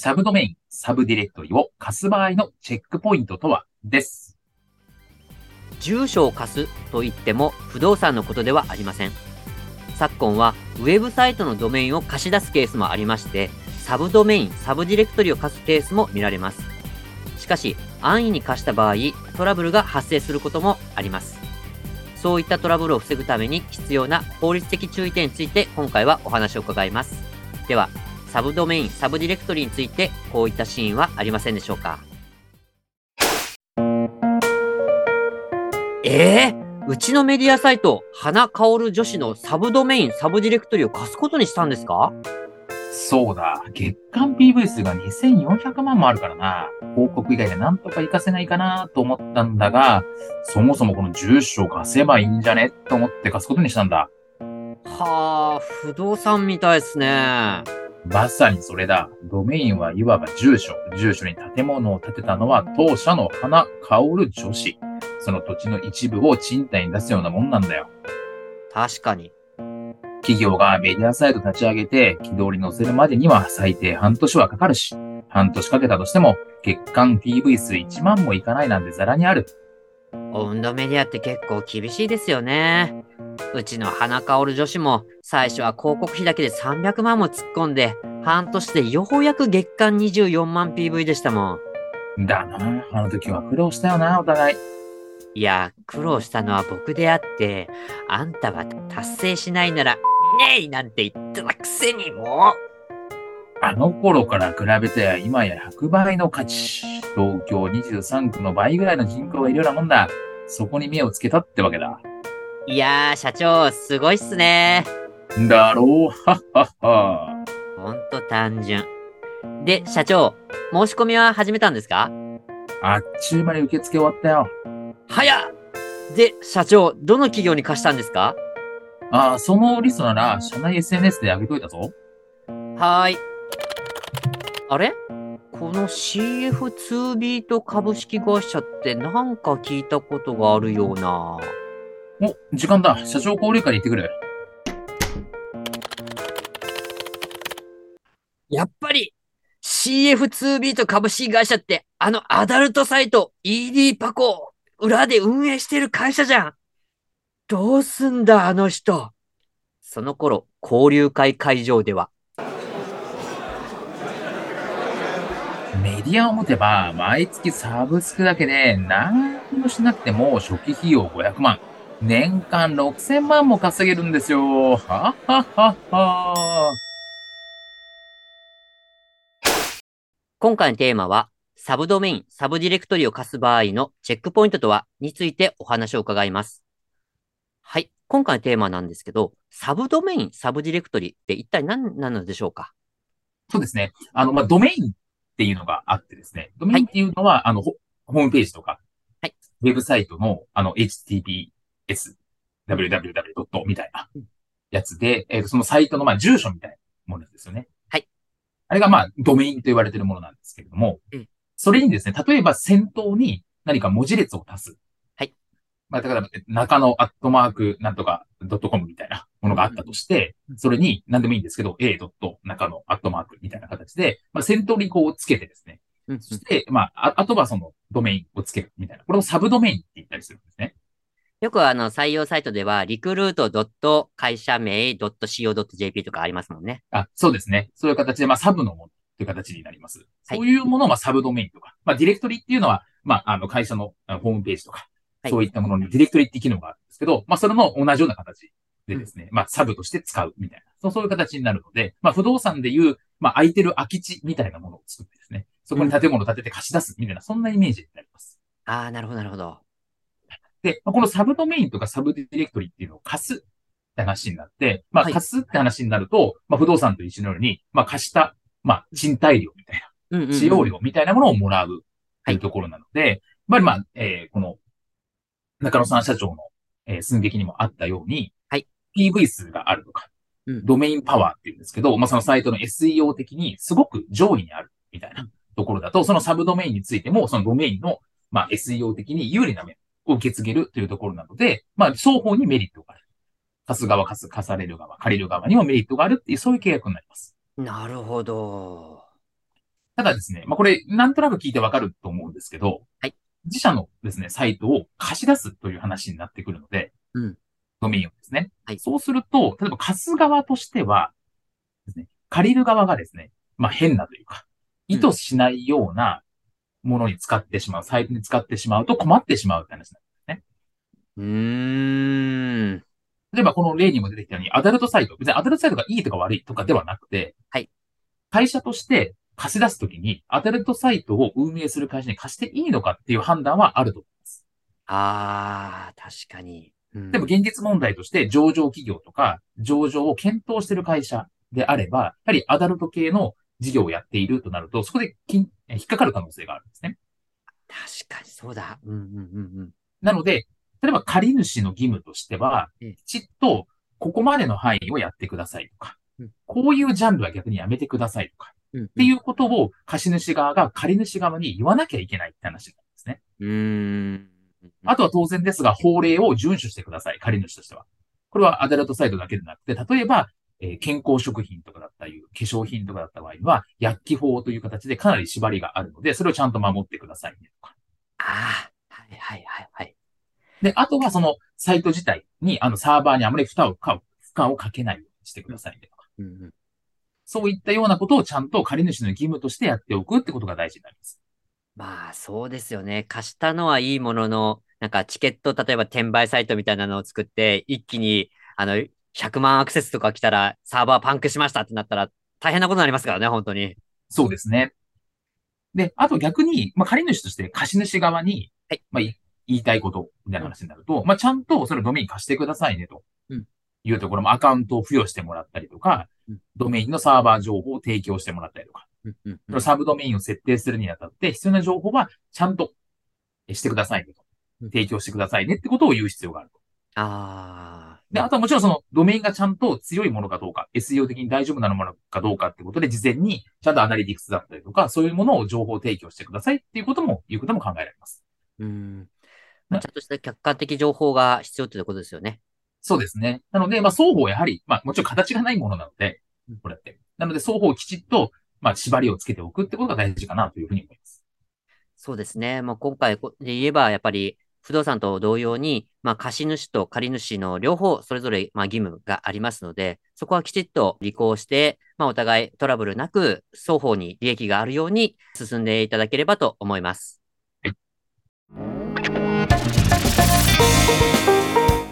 サブドメイン、サブディレクトリを貸す場合のチェックポイントとはです。住所を貸すと言っても不動産のことではありません。昨今はウェブサイトのドメインを貸し出すケースもありましてサブドメインサブディレクトリを貸すケースも見られます。しかし安易に貸した場合トラブルが発生することもあります。そういったトラブルを防ぐために必要な法律的注意点について今回はお話を伺います。ではサブドメインサブディレクトリについてこういったシーンはありませんでしょうか？えー、うちのメディアサイト、花香る女子のサブドメイン、サブディレクトリを貸すことにしたんですか？そうだ。月間 PV 数が2400万もあるからな。広告以外でなんとか活かせないかなと思ったんだが、そもそもこの住所を貸せばいいんじゃねと思って貸すことにしたんだ。はあ、不動産みたいですね。まさにそれだ。ドメインはいわば住所。住所に建物を建てたのは当社の花香る女子。その土地の一部を賃貸に出すようなもんなんだよ。確かに。企業がメディアサイト立ち上げて軌道に乗せるまでには最低半年はかかるし、半年かけたとしても月間 PV 数1万もいかないなんてザラにある。オウンドメディアって結構厳しいですよね。うちの花香る女子も最初は広告費だけで300万も突っ込んで、半年でようやく月間24万 PV でしたもん。だな。あの時は苦労したよな、お互い。いや、苦労したのは僕であって、あんたは達成しないなら、ねえなんて言ってたくせにもう。あの頃から比べて今や100倍の価値。東京23区の倍ぐらいの人口がいるようなもんだ。そこに目をつけたってわけだ。いやー、社長、すごいっすね。だろうはっはっは。ほんと単純。で、社長、申し込みは始めたんですか？あっちゅう間に受付終わったよ。早っで、社長、どの企業に貸したんですか？ああ、そのリストなら、社内 SNS で上げといたぞ。はーい。あれ？この CF2 ビート株式会社ってなんか聞いたことがあるような。お、時間だ。社長交流会に行ってくる。やっぱり CF2 ビート株式会社ってあのアダルトサイト ED パコを裏で運営してる会社じゃん。どうすんだあの人。その頃、交流会会場では。メディアを持てば、毎月サブスクだけで何もしなくても初期費用500万。年間6000万も稼げるんですよ。はっはっはっは。今回のテーマは、サブドメイン、サブディレクトリを貸す場合のチェックポイントとはについてお話を伺います。はい。今回のテーマなんですけど、サブドメイン、サブディレクトリって一体何なのでしょうか？そうですね。あの、まあ、ドメインっていうのがあってですね。ドメインっていうのは、あの、ホホームページとか、はい。ウェブサイトの、あの、https、www. みたいなやつで、えっ、と、そのサイトの、まあ、住所みたいなものですよね。はい。あれが、まあ、ドメインと言われているものなんですけれども、うんそれにですね、例えば先頭に何か文字列を足す。はい。まあ、だから、中のアットマークなんとかドットコムみたいなものがあったとして、それに何でもいいんですけど、a ドット中のアットマークみたいな形で、まあ、先頭にこうつけてですね。うんそして、まあ、ああとはそのドメインをつけるみたいな。これをサブドメインって言ったりするんですね。よくあの採用サイトでは、リクルート会社名 .co.jp とかありますもんね。あ、そうですね。そういう形で、まあ、サブのものという形になります。はいそういうものを、まあ、サブドメインとか、まあ、ディレクトリっていうのは、まあ、あの、会社のホームページとか、はいそういったものにディレクトリって機能があるんですけど、まあ、それの同じような形でですね、まあ、サブとして使うみたいな、そうそういう形になるので、まあ、不動産でいう、まあ、空いてる空き地みたいなものを作ってですね、そこに建物を建てて貸し出すみたいな、そんなイメージになります。ああ、なるほど、なるほど。で、まあこのサブドメインとかサブディレクトリっていうのを貸すって話になって、まあはい。貸すって話になると、まあ不動産と一緒のように、まあ貸した、まあ賃貸料みたいなうんうんうん。使用料みたいなものをもらうというところなので、まあまあ、えーこの、中野さん社長の、えー寸劇にもあったように、はい PV 数があるとか、うんドメインパワーっていうんですけど、まあそのサイトの SEO 的にすごく上位にあるみたいなところだと、そのサブドメインについても、そのドメインの、まあ SEO 的に有利な面を受け継げるというところなので、まあ双方にメリットがある。貸す側、貸す、貸される側、借りる側にもメリットがあるっていう、そういう契約になります。なるほど。ただですね、まあこれ、なんとなく聞いてわかると思うんですけど、はい自社のですね、サイトを貸し出すという話になってくるので、うんドメインをですね。はいそうすると、例えば貸す側としては、ですね、借りる側がですね、まあ変なというか、意図しないようなものに使ってしまう、サイトに使ってしまうと困ってしまうって話なんです。うーん。例えばこの例にも出てきたように、アダルトサイト、別にアダルトサイトがいいとか悪いとかではなくて、はい会社として貸し出すときに、アダルトサイトを運営する会社に貸していいのかっていう判断はあると思います。ああ、確かに。うんでも現実問題として上場企業とか上場を検討している会社であれば、やはりアダルト系の事業をやっているとなると、そこで引っかかる可能性があるんですね。確かにそうだ。うんうんうんうん。なので、例えば借り主の義務としてはええ、きちっとここまでの範囲をやってくださいとかうん、こういうジャンルは逆にやめてくださいとか、うんっていうことを貸主側が借り主側に言わなきゃいけないって話なんですね。うーん。あとは当然ですが、法令を遵守してください、借り主としては。これはアダルトサイトだけでなくて、例えば、えー健康食品とかだったり、化粧品とかだった場合には、薬機法という形でかなり縛りがあるので、それをちゃんと守ってくださいねとか。ああ、はいはいはいはい。で、あとはそのサイト自体に、あのサーバーにあまり負担をか、負荷をかけないようにしてくださいねとか。うんうんそういったようなことをちゃんと借り主の義務としてやっておくってことが大事になります。まあそうですよね。貸したのはいいものの、なんかチケット、例えば転売サイトみたいなのを作って、一気に、あの、100万アクセスとか来たら、サーバーパンクしましたってなったら、大変なことになりますからね、本当に。そうですね。で、あと逆に、まあ、借り主として貸主側に、はいまあ、い言いたいことみたいな話になると、まあ、ちゃんとそのドメイン貸してくださいねと。うんいうところもアカウントを付与してもらったりとかうん、ドメインのサーバー情報を提供してもらったりとか、サブドメインを設定するにあたって必要な情報はちゃんとしてくださいねとうん。提供してくださいねってことを言う必要があると。ああ。で、あとはもちろんそのドメインがちゃんと強いものかどうか、SEO 的に大丈夫なものかどうかってことで、事前にちゃんとアナリティクスだったりとか、そういうものを情報提供してくださいっていうことも、いうことも考えられます。うん。まあちゃんとした客観的情報が必要ということですよね。そうですね。なので、まあ、双方やはり、まあ、もちろん形がないものなのでうん、これって。なので、双方きちっと、まあ、縛りをつけておくってことが大事かなというふうに思います。そうですね。もう今回で言えば、やっぱり不動産と同様に、まあ、貸主と借主の両方、それぞれまあ義務がありますので、そこはきちっと履行して、まあ、お互いトラブルなく、双方に利益があるように進んでいただければと思います。